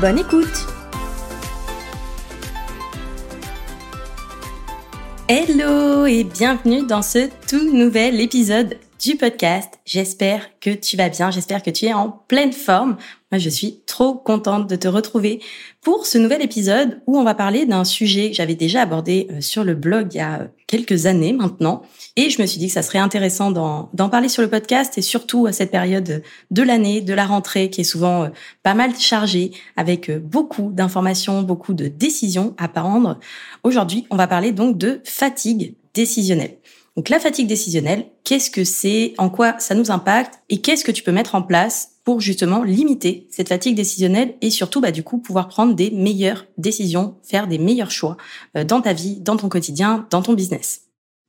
Bonne écoute Hello et bienvenue dans ce tout nouvel épisode du podcast. J'espère que tu vas bien, j'espère que tu es en pleine forme. Moi, je suis trop contente de te retrouver pour ce nouvel épisode où on va parler d'un sujet que j'avais déjà abordé euh, sur le blog il y a quelques années maintenant. Et je me suis dit que ça serait intéressant d'en parler sur le podcast et surtout à cette période de l'année, de la rentrée qui est souvent euh, pas mal chargée avec euh, beaucoup d'informations, beaucoup de décisions à prendre. Aujourd'hui, on va parler donc de fatigue décisionnelle. Donc la fatigue décisionnelle, qu'est-ce que c'est, en quoi ça nous impacte? Et qu'est-ce que tu peux mettre en place pour justement limiter cette fatigue décisionnelle et surtout bah, du coup pouvoir prendre des meilleures décisions, faire des meilleurs choix euh, dans ta vie, dans ton quotidien, dans ton business.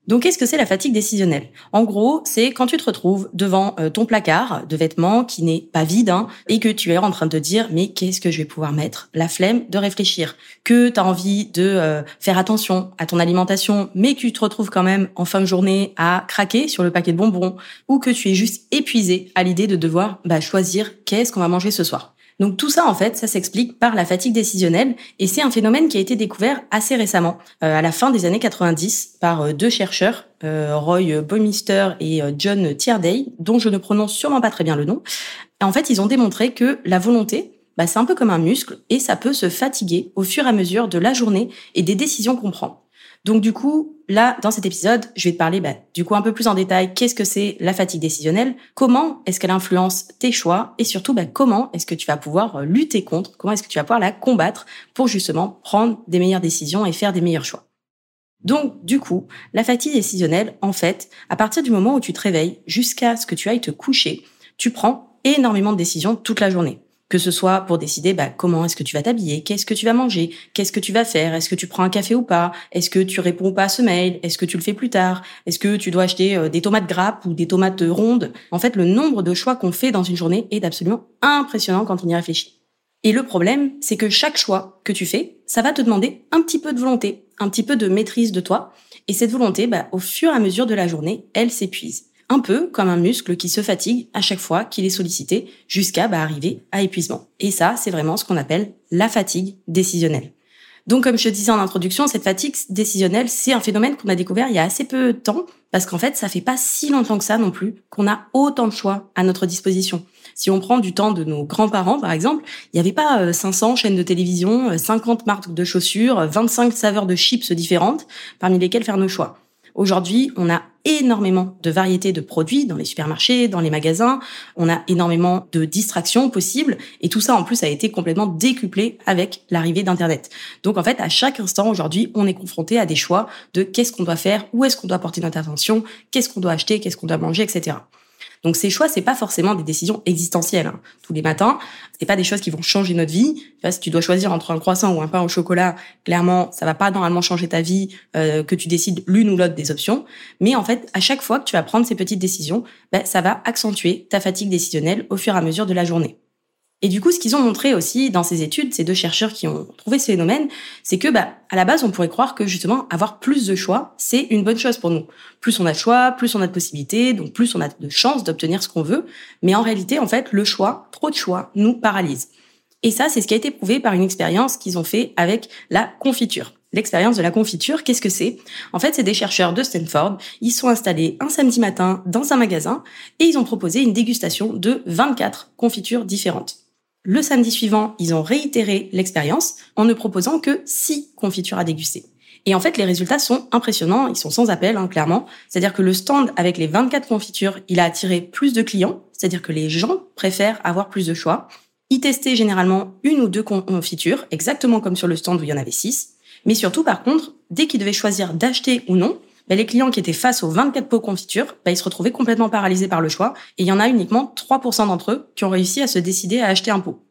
Donc, qu'est-ce que c'est la fatigue décisionnelle? En gros, c'est quand tu te retrouves devant euh, ton placard de vêtements qui n'est pas vide hein, et que tu es en train de te dire mais qu'est-ce que je vais pouvoir mettre? La flemme de réfléchir, que tu as envie de euh, faire attention à ton alimentation, mais que tu te retrouves quand même en fin de journée à craquer sur le paquet de bonbons ou que tu es juste épuisé à l'idée de devoir bah, choisir qu'est-ce qu'on va manger ce soir. Donc tout ça, en fait, ça s'explique par la fatigue décisionnelle et c'est un phénomène qui a été découvert assez récemment, euh, à la fin des années 90, par euh, deux chercheurs, euh, Roy Boymister et John Tierday, dont je ne prononce sûrement pas très bien le nom. En fait, ils ont démontré que la volonté, bah, c'est un peu comme un muscle et ça peut se fatiguer au fur et à mesure de la journée et des décisions qu'on prend. Donc du coup, là, dans cet épisode, je vais te parler bah, du coup un peu plus en détail qu'est-ce que c'est la fatigue décisionnelle, comment est-ce qu'elle influence tes choix et surtout bah, comment est-ce que tu vas pouvoir euh, lutter contre, comment est-ce que tu vas pouvoir la combattre pour justement prendre des meilleures décisions et faire des meilleurs choix. Donc, du coup, la fatigue décisionnelle, en fait, à partir du moment où tu te réveilles jusqu'à ce que tu ailles te coucher, tu prends énormément de décisions toute la journée que ce soit pour décider bah, comment est-ce que tu vas t'habiller, qu'est-ce que tu vas manger, qu'est-ce que tu vas faire, est-ce que tu prends un café ou pas, est-ce que tu réponds pas à ce mail, est-ce que tu le fais plus tard, est-ce que tu dois acheter euh, des tomates grappes ou des tomates rondes. En fait, le nombre de choix qu'on fait dans une journée est absolument impressionnant quand on y réfléchit. Et le problème, c'est que chaque choix que tu fais, ça va te demander un petit peu de volonté, un petit peu de maîtrise de toi. Et cette volonté, bah, au fur et à mesure de la journée, elle s'épuise un peu comme un muscle qui se fatigue à chaque fois qu'il est sollicité jusqu'à bah, arriver à épuisement. Et ça, c'est vraiment ce qu'on appelle la fatigue décisionnelle. Donc, comme je te disais en introduction, cette fatigue décisionnelle, c'est un phénomène qu'on a découvert il y a assez peu de temps, parce qu'en fait, ça fait pas si longtemps que ça non plus qu'on a autant de choix à notre disposition. Si on prend du temps de nos grands-parents, par exemple, il n'y avait pas 500 euh, chaînes de télévision, 50 euh, marques de chaussures, 25 saveurs de chips différentes, parmi lesquelles faire nos choix. Aujourd'hui, on a énormément de variétés de produits dans les supermarchés, dans les magasins. On a énormément de distractions possibles. Et tout ça, en plus, a été complètement décuplé avec l'arrivée d'Internet. Donc, en fait, à chaque instant, aujourd'hui, on est confronté à des choix de qu'est-ce qu'on doit faire, où est-ce qu'on doit porter notre attention, qu'est-ce qu'on doit acheter, qu'est-ce qu'on doit manger, etc. Donc ces choix, c'est pas forcément des décisions existentielles. Hein. Tous les matins, c'est pas des choses qui vont changer notre vie. si tu dois choisir entre un croissant ou un pain au chocolat, clairement, ça va pas normalement changer ta vie euh, que tu décides l'une ou l'autre des options. Mais en fait, à chaque fois que tu vas prendre ces petites décisions, ben, ça va accentuer ta fatigue décisionnelle au fur et à mesure de la journée. Et du coup, ce qu'ils ont montré aussi dans ces études, ces deux chercheurs qui ont trouvé ce phénomène, c'est que, bah, à la base, on pourrait croire que justement, avoir plus de choix, c'est une bonne chose pour nous. Plus on a de choix, plus on a de possibilités, donc plus on a de chances d'obtenir ce qu'on veut. Mais en réalité, en fait, le choix, trop de choix, nous paralyse. Et ça, c'est ce qui a été prouvé par une expérience qu'ils ont fait avec la confiture. L'expérience de la confiture, qu'est-ce que c'est? En fait, c'est des chercheurs de Stanford. Ils sont installés un samedi matin dans un magasin et ils ont proposé une dégustation de 24 confitures différentes. Le samedi suivant, ils ont réitéré l'expérience en ne proposant que 6 confitures à déguster. Et en fait, les résultats sont impressionnants, ils sont sans appel, hein, clairement. C'est-à-dire que le stand avec les 24 confitures, il a attiré plus de clients, c'est-à-dire que les gens préfèrent avoir plus de choix. Ils testaient généralement une ou deux confitures, exactement comme sur le stand où il y en avait 6. Mais surtout, par contre, dès qu'ils devaient choisir d'acheter ou non, bah, les clients qui étaient face aux 24 pots confitures, bah, ils se retrouvaient complètement paralysés par le choix. Et il y en a uniquement 3% d'entre eux qui ont réussi à se décider à acheter un pot.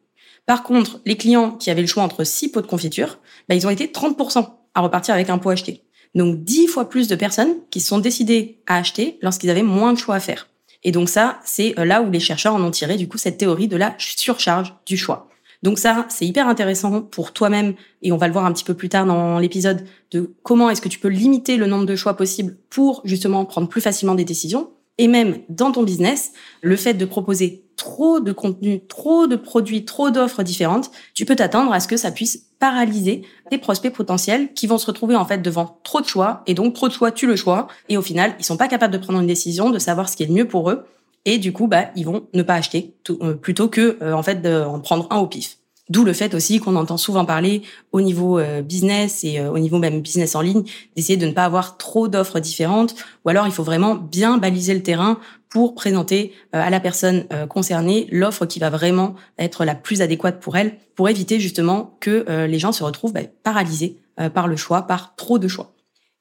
Par contre, les clients qui avaient le choix entre six pots de confiture, bah, ils ont été 30% à repartir avec un pot acheté. Donc 10 fois plus de personnes qui se sont décidées à acheter lorsqu'ils avaient moins de choix à faire. Et donc ça, c'est euh, là où les chercheurs en ont tiré du coup cette théorie de la surcharge du choix. Donc ça, c'est hyper intéressant pour toi-même, et on va le voir un petit peu plus tard dans l'épisode, de comment est-ce que tu peux limiter le nombre de choix possibles pour justement prendre plus facilement des décisions. Et même dans ton business, le fait de proposer trop de contenu, trop de produits, trop d'offres différentes, tu peux t'attendre à ce que ça puisse paralyser tes prospects potentiels qui vont se retrouver en fait devant trop de choix et donc trop de choix tu le choix et au final ils sont pas capables de prendre une décision, de savoir ce qui est le mieux pour eux et du coup bah ils vont ne pas acheter euh, plutôt que euh, en fait d'en prendre un au pif. D'où le fait aussi qu'on entend souvent parler au niveau euh, business et euh, au niveau même business en ligne d'essayer de ne pas avoir trop d'offres différentes ou alors il faut vraiment bien baliser le terrain pour présenter à la personne concernée l'offre qui va vraiment être la plus adéquate pour elle pour éviter justement que les gens se retrouvent bah, paralysés par le choix, par trop de choix.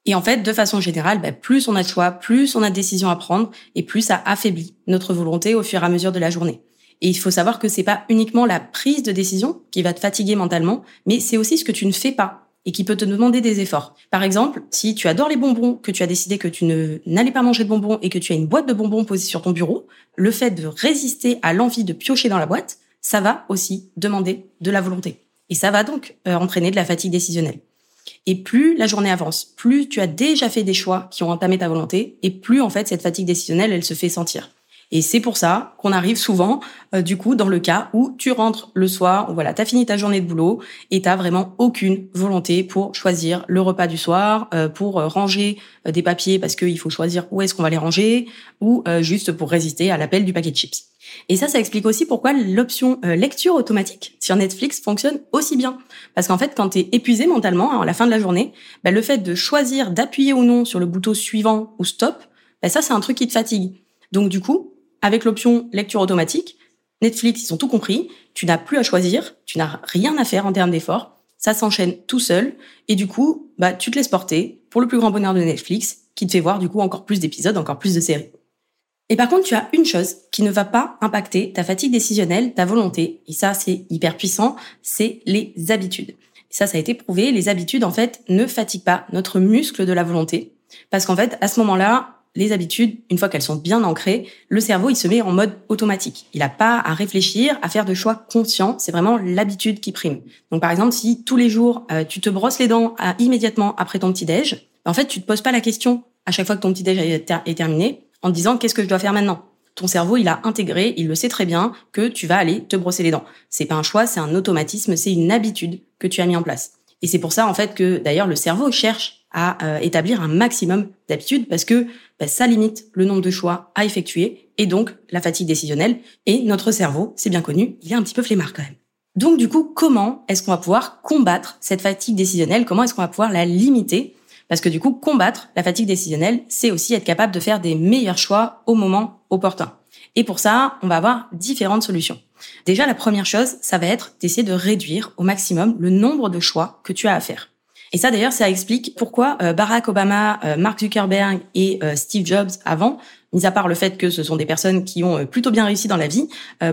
Et en fait, de façon générale, bah, plus on a de choix, plus on a de décisions à prendre et plus ça affaiblit notre volonté au fur et à mesure de la journée. Et il faut savoir que c'est pas uniquement la prise de décision qui va te fatiguer mentalement, mais c'est aussi ce que tu ne fais pas et qui peut te demander des efforts. Par exemple, si tu adores les bonbons, que tu as décidé que tu ne n'allais pas manger de bonbons et que tu as une boîte de bonbons posée sur ton bureau, le fait de résister à l'envie de piocher dans la boîte, ça va aussi demander de la volonté. Et ça va donc euh, entraîner de la fatigue décisionnelle. Et plus la journée avance, plus tu as déjà fait des choix qui ont entamé ta volonté, et plus en fait cette fatigue décisionnelle, elle se fait sentir. Et c'est pour ça qu'on arrive souvent, euh, du coup, dans le cas où tu rentres le soir, voilà, t'as fini ta journée de boulot et t'as vraiment aucune volonté pour choisir le repas du soir, euh, pour euh, ranger des papiers parce qu'il faut choisir où est-ce qu'on va les ranger, ou juste pour résister à l'appel du paquet de chips. Et ça, ça explique aussi pourquoi l'option lecture automatique sur Netflix fonctionne aussi bien. Parce qu'en fait, quand tu es épuisé mentalement hein, à la fin de la journée, bah, le fait de choisir d'appuyer ou non sur le bouton suivant ou stop, bah, ça, c'est un truc qui te fatigue. Donc du coup, avec l'option lecture automatique, Netflix, ils ont tout compris. Tu n'as plus à choisir, tu n'as rien à faire en termes d'effort. Ça s'enchaîne tout seul. Et du coup, bah, tu te laisses porter pour le plus grand bonheur de Netflix, qui te fait voir, du coup, encore plus d'épisodes, encore plus de séries. Et par contre, tu as une chose qui ne va pas impacter ta fatigue décisionnelle, ta volonté. Et ça, c'est hyper puissant. C'est les habitudes. ça, ça a été prouvé. Les habitudes, en fait, ne fatiguent pas notre muscle de la volonté. Parce qu'en fait, à ce moment-là, les habitudes, une fois qu'elles sont bien ancrées, le cerveau, il se met en mode automatique. Il n'a pas à réfléchir, à faire de choix conscients. C'est vraiment l'habitude qui prime. Donc, par exemple, si tous les jours, euh, tu te brosses les dents euh, immédiatement après ton petit déj, en fait, tu te poses pas la question à chaque fois que ton petit déj est, terminé en te disant qu'est-ce que je dois faire maintenant? Ton cerveau, il a intégré, il le sait très bien que tu vas aller te brosser les dents. C'est pas un choix, c'est un automatisme, c'est une habitude que tu as mis en place. Et c'est pour ça, en fait, que d'ailleurs, le cerveau cherche à euh, établir un maximum d'habitudes parce que bah, ça limite le nombre de choix à effectuer et donc la fatigue décisionnelle. Et notre cerveau, c'est bien connu, il est un petit peu flemmard quand même. Donc du coup, comment est-ce qu'on va pouvoir combattre cette fatigue décisionnelle? Comment est-ce qu'on va pouvoir la limiter? Parce que du coup, combattre la fatigue décisionnelle, c'est aussi être capable de faire des meilleurs choix au moment opportun. Et pour ça, on va avoir différentes solutions. Déjà, la première chose, ça va être d'essayer de réduire au maximum le nombre de choix que tu as à faire. Et ça, d'ailleurs, ça explique pourquoi euh, Barack Obama, euh, Mark Zuckerberg et euh, Steve Jobs avant, mis à part le fait que ce sont des personnes qui ont plutôt bien réussi dans la vie,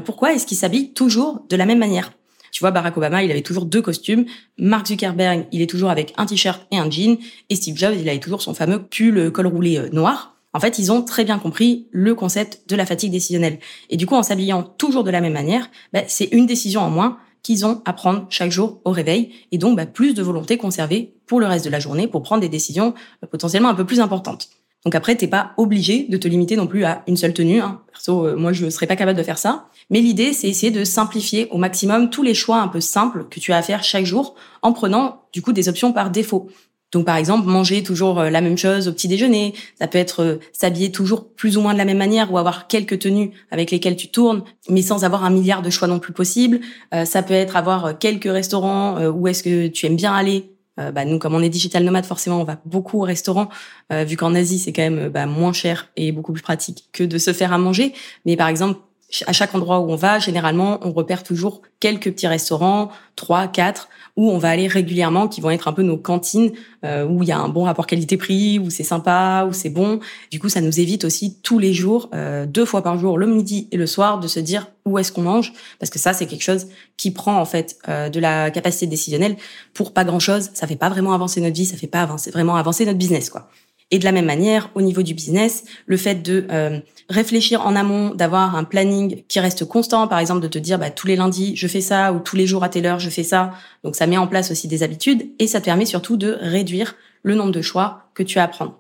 pourquoi est-ce qu'ils s'habillent toujours de la même manière? Tu vois, Barack Obama, il avait toujours deux costumes. Mark Zuckerberg, il est toujours avec un t-shirt et un jean. Et Steve Jobs, il avait toujours son fameux pull col roulé noir. En fait, ils ont très bien compris le concept de la fatigue décisionnelle. Et du coup, en s'habillant toujours de la même manière, bah, c'est une décision en moins qu'ils ont à prendre chaque jour au réveil et donc bah, plus de volonté conservée pour le reste de la journée pour prendre des décisions euh, potentiellement un peu plus importantes. Donc après, t'es pas obligé de te limiter non plus à une seule tenue. Hein. Perso, euh, moi, je serais pas capable de faire ça. Mais l'idée, c'est essayer de simplifier au maximum tous les choix un peu simples que tu as à faire chaque jour en prenant du coup des options par défaut. Donc par exemple, manger toujours euh, la même chose au petit déjeuner, ça peut être euh, s'habiller toujours plus ou moins de la même manière ou avoir quelques tenues avec lesquelles tu tournes, mais sans avoir un milliard de choix non plus possible. Euh, ça peut être avoir quelques restaurants où est-ce que tu aimes bien aller. bah, nous, comme on est digital nomade, forcément, on va beaucoup au restaurant, vu qu'en Asie, c'est quand même bah, moins cher et beaucoup plus pratique que de se faire à manger. Mais par exemple, à chaque endroit où on va, généralement, on repère toujours quelques petits restaurants, trois, quatre, où on va aller régulièrement, qui vont être un peu nos cantines, euh, où il y a un bon rapport qualité-prix, où c'est sympa, où c'est bon. Du coup, ça nous évite aussi tous les jours, euh, deux fois par jour, le midi et le soir, de se dire où est-ce qu'on mange, parce que ça, c'est quelque chose qui prend en fait euh, de la capacité décisionnelle pour pas grand-chose. Ça fait pas vraiment avancer notre vie, ça fait pas avancer vraiment avancer notre business, quoi. Et de la même manière, au niveau du business, le fait de euh, réfléchir en amont, d'avoir un planning qui reste constant, par exemple de te dire bah, tous les lundis je fais ça ou tous les jours à telle heure je fais ça. Donc ça met en place aussi des habitudes et ça te permet surtout de réduire le nombre de choix que tu as à prendre.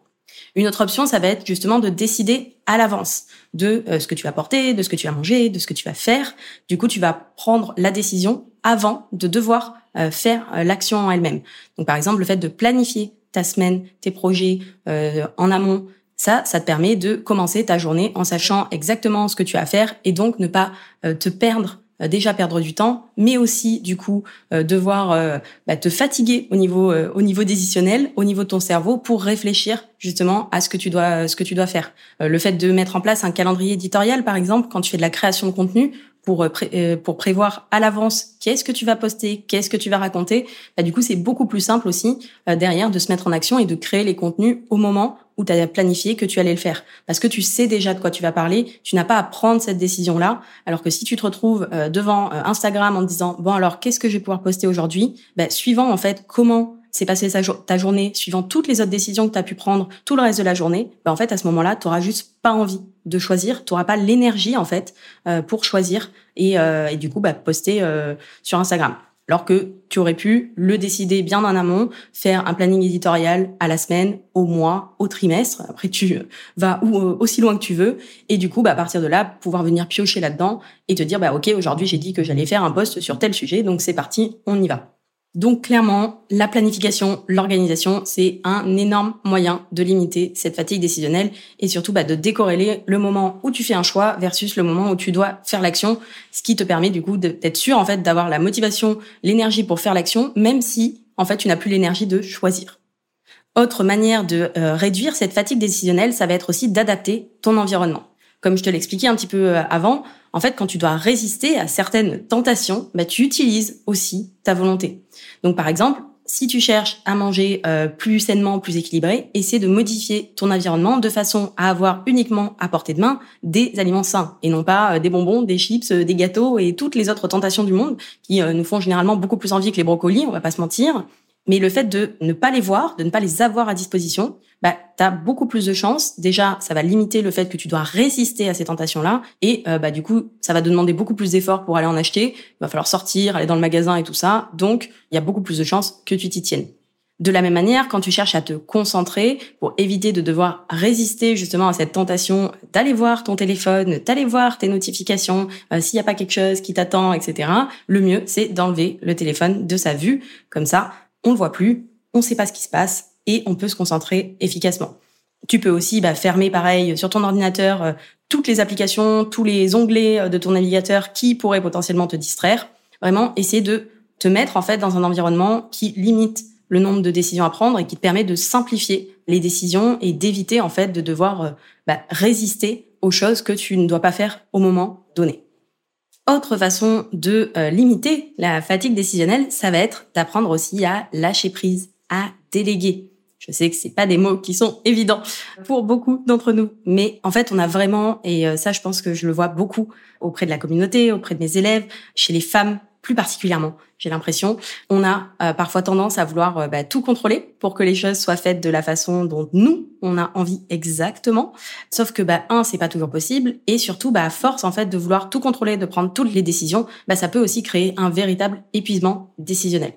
Une autre option, ça va être justement de décider à l'avance de euh, ce que tu vas porter, de ce que tu vas manger, de ce que tu vas faire. Du coup, tu vas prendre la décision avant de devoir euh, faire l'action en elle-même. Donc par exemple, le fait de planifier ta semaine, tes projets euh, en amont. Ça, ça te permet de commencer ta journée en sachant exactement ce que tu as à faire et donc ne pas euh, te perdre euh, déjà perdre du temps, mais aussi du coup devoir bah, te fatiguer au niveau au niveau décisionnel, au niveau de ton cerveau pour réfléchir justement à ce que tu dois ce que tu dois faire. le fait de mettre en place un calendrier éditorial par exemple quand tu fais de la création de contenu, pour, euh, euh, pour prévoir à l'avance qu'est-ce que tu vas poster, qu'est-ce que tu vas raconter, bah, du coup, c'est beaucoup plus simple aussi euh, derrière de se mettre en action et de créer les contenus au moment où tu as planifié que tu allais le faire. Parce que tu sais déjà de quoi tu vas parler, tu n'as pas à prendre cette décision-là. Alors que si tu te retrouves devant Instagram en te disant, bon alors, qu'est-ce que je vais pouvoir poster aujourd'hui? Bah, Suivant en fait comment s'est passé ta journée, suivant toutes les autres décisions que tu as pu prendre tout le reste de la journée, bah en fait à ce moment-là, tu auras juste pas envie de choisir, tu auras pas l'énergie en fait euh, pour choisir et, euh, et, du coup bah, poster euh, sur Instagram. Alors que tu aurais pu le décider bien en amont, faire un planning éditorial à la semaine, au mois, au trimestre. Après, tu vas où, aussi loin que tu veux. Et du coup, bah, à partir de là, pouvoir venir piocher là-dedans et te dire, bah, OK, aujourd'hui, j'ai dit que j'allais faire un post sur tel sujet. Donc, c'est parti, on y va. Donc clairement, la planification, l'organisation, c'est un énorme moyen de limiter cette fatigue décisionnelle et surtout bah, de décorréler le moment où tu fais un choix versus le moment où tu dois faire l'action, ce qui te permet du coup d'être sûr en fait d'avoir la motivation, l'énergie pour faire l'action, même si en fait tu n'as plus l'énergie de choisir. Autre manière de euh, réduire cette fatigue décisionnelle, ça va être aussi d'adapter ton environnement. Comme je te l'expliquais un petit peu euh, avant, en fait, quand tu dois résister à certaines tentations, bah, tu utilises aussi ta volonté. Donc, par exemple, si tu cherches à manger euh, plus sainement, plus équilibré, essaie de modifier ton environnement de façon à avoir uniquement à portée de main des aliments sains et non pas euh, des bonbons, des chips, des gâteaux et toutes les autres tentations du monde qui nous font généralement beaucoup plus envie que les brocolis, on va pas se mentir. Mais le fait de ne pas les voir, de ne pas les avoir à disposition, bah, tu as beaucoup plus de chances. Déjà, ça va limiter le fait que tu dois résister à ces tentations-là. Et euh, bah, du coup, ça va te demander beaucoup plus d'efforts pour aller en acheter. Il va falloir sortir, aller dans le magasin et tout ça. Donc, il y a beaucoup plus de chances que tu t'y tiennes. De la même manière, quand tu cherches à te concentrer pour éviter de devoir résister justement à cette tentation d'aller voir ton téléphone, d'aller voir tes notifications, euh, s'il n'y a pas quelque chose qui t'attend, etc., le mieux, c'est d'enlever le téléphone de sa vue. Comme ça, on le voit plus, on sait pas ce qui se passe et on peut se concentrer efficacement. Tu peux aussi bah, fermer pareil sur ton ordinateur euh, toutes les applications, tous les onglets euh, de ton navigateur qui pourraient potentiellement te distraire. Vraiment, essayer de te mettre en fait dans un environnement qui limite le nombre de décisions à prendre et qui te permet de simplifier les décisions et d'éviter en fait de devoir euh, bah, résister aux choses que tu ne dois pas faire au moment donné. Autre façon de euh, limiter la fatigue décisionnelle, ça va être d'apprendre aussi à lâcher prise, à déléguer. Je sais que c'est pas des mots qui sont évidents pour beaucoup d'entre nous, mais en fait, on a vraiment, et euh, ça, je pense que je le vois beaucoup auprès de la communauté, auprès de mes élèves, chez les femmes plus particulièrement, j'ai l'impression. On a euh, parfois tendance à vouloir euh, bah, tout contrôler pour que les choses soient faites de la façon dont nous on a envie exactement. Sauf que bah un, c'est pas toujours possible, et surtout bah à force en fait de vouloir tout contrôler, de prendre toutes les décisions, bah ça peut aussi créer un véritable épuisement décisionnel.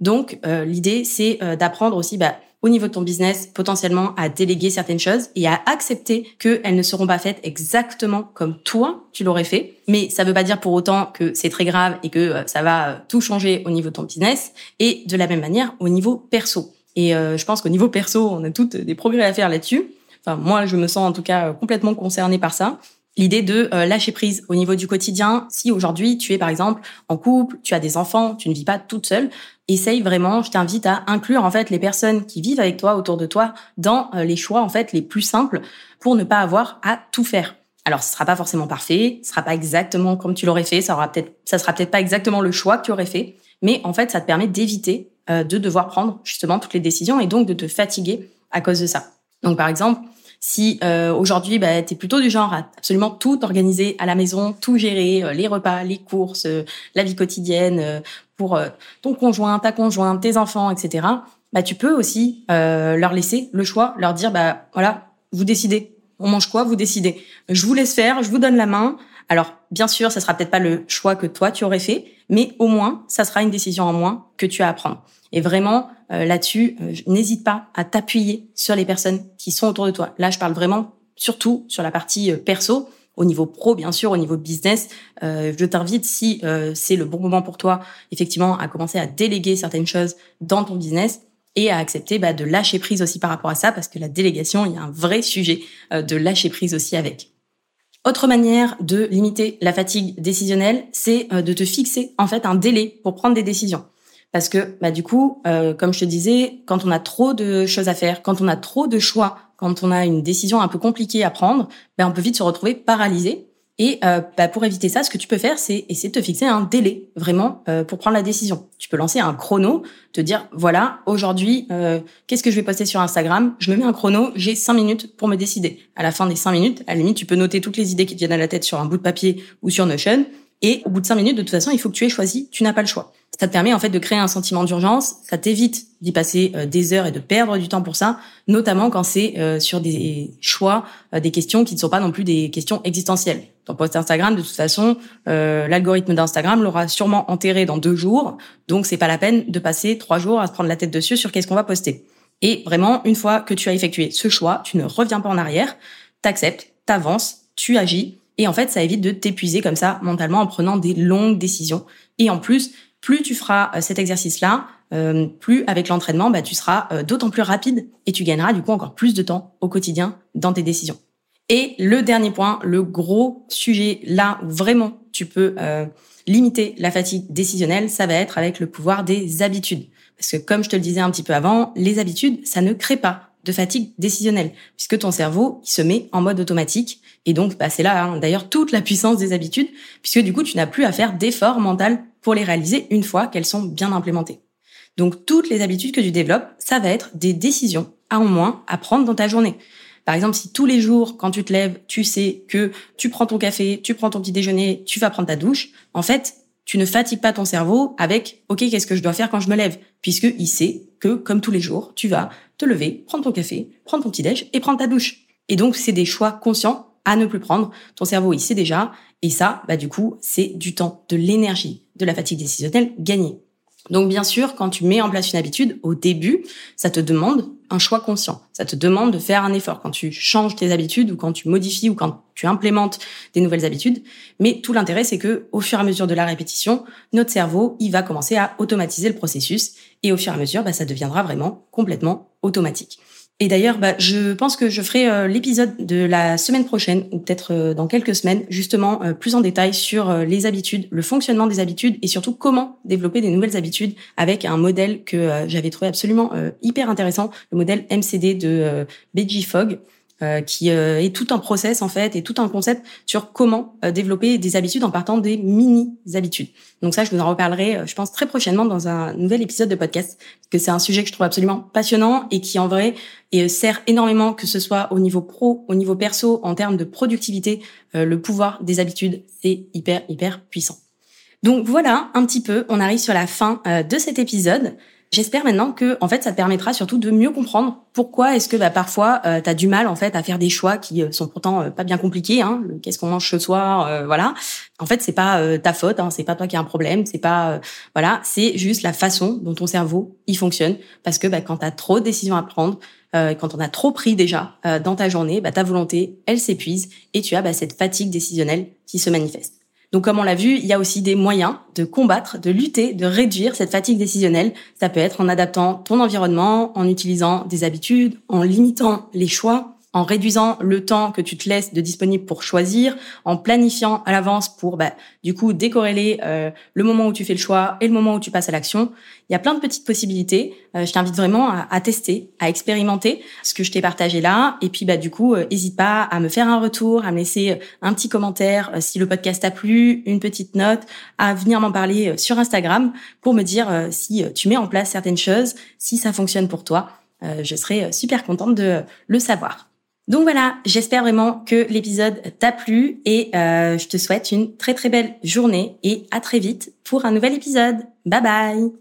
Donc euh, l'idée c'est d'apprendre aussi bah au niveau de ton business, potentiellement à déléguer certaines choses et à accepter qu'elles ne seront pas faites exactement comme toi, tu l'aurais fait. Mais ça ne veut pas dire pour autant que c'est très grave et que euh, ça va euh, tout changer au niveau de ton business. Et de la même manière, au niveau perso. Et euh, je pense qu'au niveau perso, on a toutes des progrès à faire là-dessus. Enfin, moi, je me sens en tout cas complètement concernée par ça l'idée de lâcher prise au niveau du quotidien. Si aujourd'hui tu es par exemple en couple, tu as des enfants, tu ne vis pas toute seule, essaye vraiment, je t'invite à inclure en fait les personnes qui vivent avec toi autour de toi dans euh, les choix en fait les plus simples pour ne pas avoir à tout faire. Alors, ce sera pas forcément parfait, ce sera pas exactement comme tu l'aurais fait, ça aura peut-être, ça sera peut-être pas exactement le choix que tu aurais fait, mais en fait, ça te permet d'éviter euh, de devoir prendre justement toutes les décisions et donc de te fatiguer à cause de ça. Donc, par exemple, si euh, aujourd'hui, bah, tu es plutôt du genre à absolument tout organiser à la maison, tout gérer, euh, les repas, les courses, euh, la vie quotidienne pour ton conjoint, ta conjointe, tes enfants, etc., bah, tu peux aussi leur laisser le choix, leur dire, bah voilà, vous décidez. On mange quoi? Vous décidez. Je vous laisse faire, je vous donne la main. Alors, bien sûr, ça sera peut-être pas le choix que toi tu aurais fait, mais au moins, ça sera une décision en moins que tu as à prendre. Et vraiment, euh, là-dessus, euh, n'hésite pas à t'appuyer sur les personnes qui sont autour de toi. Là, je parle vraiment surtout sur la partie euh, perso, au niveau pro, bien sûr, au niveau business. je t'invite, si c'est le bon moment pour toi, effectivement, à commencer à déléguer certaines choses dans ton business et à accepter bah, de lâcher prise aussi par rapport à ça, parce que la délégation, il y a un vrai sujet de lâcher prise aussi avec. Autre manière de limiter la fatigue décisionnelle, c'est de te fixer en fait un délai pour prendre des décisions. Parce que, bah, du coup, euh, comme je te disais, quand on a trop de choses à faire, quand on a trop de choix, quand on a une décision un peu compliquée à prendre, bah, on peut vite se retrouver paralysé. Et euh, bah, pour éviter ça, ce que tu peux faire, c'est essayer de te fixer un délai vraiment euh, pour prendre la décision. Tu peux lancer un chrono, te dire voilà aujourd'hui, qu'est-ce que je vais poster sur Instagram? Je me mets un chrono, j'ai cinq minutes pour me décider. À la fin des cinq minutes, à la limite, tu peux noter toutes les idées qui te viennent à la tête sur un bout de papier ou sur Notion. Et au bout de cinq minutes, de toute façon, il faut que tu aies choisi. Tu n'as pas le choix ça te permet en fait de créer un sentiment d'urgence. Ça t'évite d'y passer euh, des heures et de perdre du temps pour ça, notamment quand c'est euh, sur des choix, euh, des questions qui ne sont pas non plus des questions existentielles. Ton post Instagram, de toute façon, l'algorithme d'Instagram l'aura sûrement enterré dans deux jours, donc c'est pas la peine de passer trois jours à se prendre la tête dessus sur qu'est-ce qu'on va poster. Et vraiment, une fois que tu as effectué ce choix, tu ne reviens pas en arrière, t'acceptes, t'avances, tu agis, et en fait, ça évite de t'épuiser comme ça mentalement en prenant des longues décisions. Et en plus, plus tu feras euh, cet exercice-là, euh, plus avec l'entraînement, bah, tu seras euh, d'autant plus rapide et tu gagneras du coup encore plus de temps au quotidien dans tes décisions. Et le dernier point, le gros sujet là où vraiment tu peux limiter la fatigue décisionnelle, ça va être avec le pouvoir des habitudes. Parce que comme je te le disais un petit peu avant, les habitudes, ça ne crée pas de fatigue décisionnelle, puisque ton cerveau il se met en mode automatique. Et donc, bah, c'est là, hein, d'ailleurs, toute la puissance des habitudes, puisque du coup, tu n'as plus à faire d'efforts mentaux pour les réaliser une fois qu'elles sont bien implémentées. Donc toutes les habitudes que tu développes, ça va être des décisions à au moins à prendre dans ta journée. Par exemple, si tous les jours, quand tu te lèves, tu sais que tu prends ton café, tu prends ton petit déjeuner, tu vas prendre ta douche, en fait, tu ne fatigues pas ton cerveau avec OK, qu'est-ce que je dois faire quand je me lève? Puisque il sait que comme tous les jours, tu vas te lever, prendre ton café, prendre ton petit déj et prendre ta douche. Et donc c'est des choix conscients à ne plus prendre. Ton cerveau, il sait déjà. Et ça, bah, du coup, c'est du temps, de l'énergie, de la fatigue décisionnelle gagnée. Donc, bien sûr, quand tu mets en place une habitude, au début, ça te demande un choix conscient. Ça te demande de faire un effort quand tu changes tes habitudes ou quand tu modifies ou quand tu implémentes des nouvelles habitudes. Mais tout l'intérêt, c'est que, au fur et à mesure de la répétition, notre cerveau, il va commencer à automatiser le processus et au fur et à mesure, bah, ça deviendra vraiment complètement automatique. Et d'ailleurs, bah, je pense que je ferai euh, l'épisode de la semaine prochaine, ou peut-être euh, dans quelques semaines, justement euh, plus en détail sur les habitudes, le fonctionnement des habitudes et surtout comment développer des nouvelles habitudes avec un modèle que j'avais trouvé absolument hyper intéressant, le modèle MCD de BG Fogg. Euh, qui euh, est tout un process en fait et tout un concept sur comment euh, développer des habitudes en partant des mini habitudes. Donc ça, je vous en reparlerai, je pense très prochainement dans un nouvel épisode de podcast parce que c'est un sujet que je trouve absolument passionnant et qui en vrai et sert énormément que ce soit au niveau pro, au niveau perso, en termes de productivité, le pouvoir des habitudes, c'est hyper hyper puissant. Donc voilà, un petit peu, on arrive sur la fin de cet épisode. J'espère maintenant que en fait ça te permettra surtout de mieux comprendre pourquoi est-ce que bah, parfois euh, tu du mal en fait à faire des choix qui euh, sont pourtant euh, pas bien compliqués hein, qu'est-ce qu'on mange ce soir euh, voilà. En fait, c'est pas ta faute, hein, c'est pas toi qui as un problème, c'est pas voilà, c'est juste la façon dont ton cerveau il fonctionne parce que bah, quand tu as trop de décisions à prendre, quand on a trop pris déjà dans ta journée, bah, ta volonté, elle s'épuise et tu as bah, cette fatigue décisionnelle qui se manifeste. Donc comme on l'a vu, il y a aussi des moyens de combattre, de lutter, de réduire cette fatigue décisionnelle. Ça peut être en adaptant ton environnement, en utilisant des habitudes, en limitant les choix en réduisant le temps que tu te laisses de disponible pour choisir, en planifiant à l'avance pour bah, du coup décorréler euh, le moment où tu fais le choix et le moment où tu passes à l'action. Il y a plein de petites possibilités. Euh, je t'invite vraiment à, à, tester, à expérimenter ce que je t'ai partagé là. Et puis bah du coup, n'hésite pas à me faire un retour, à me laisser un petit commentaire si le podcast t'a plu, une petite note, à venir m'en parler sur Instagram pour me dire si tu mets en place certaines choses, si ça fonctionne pour toi. je serai super contente de le savoir. Donc voilà, j'espère vraiment que l'épisode t'a plu et euh, je te souhaite une très très belle journée et à très vite pour un nouvel épisode. Bye bye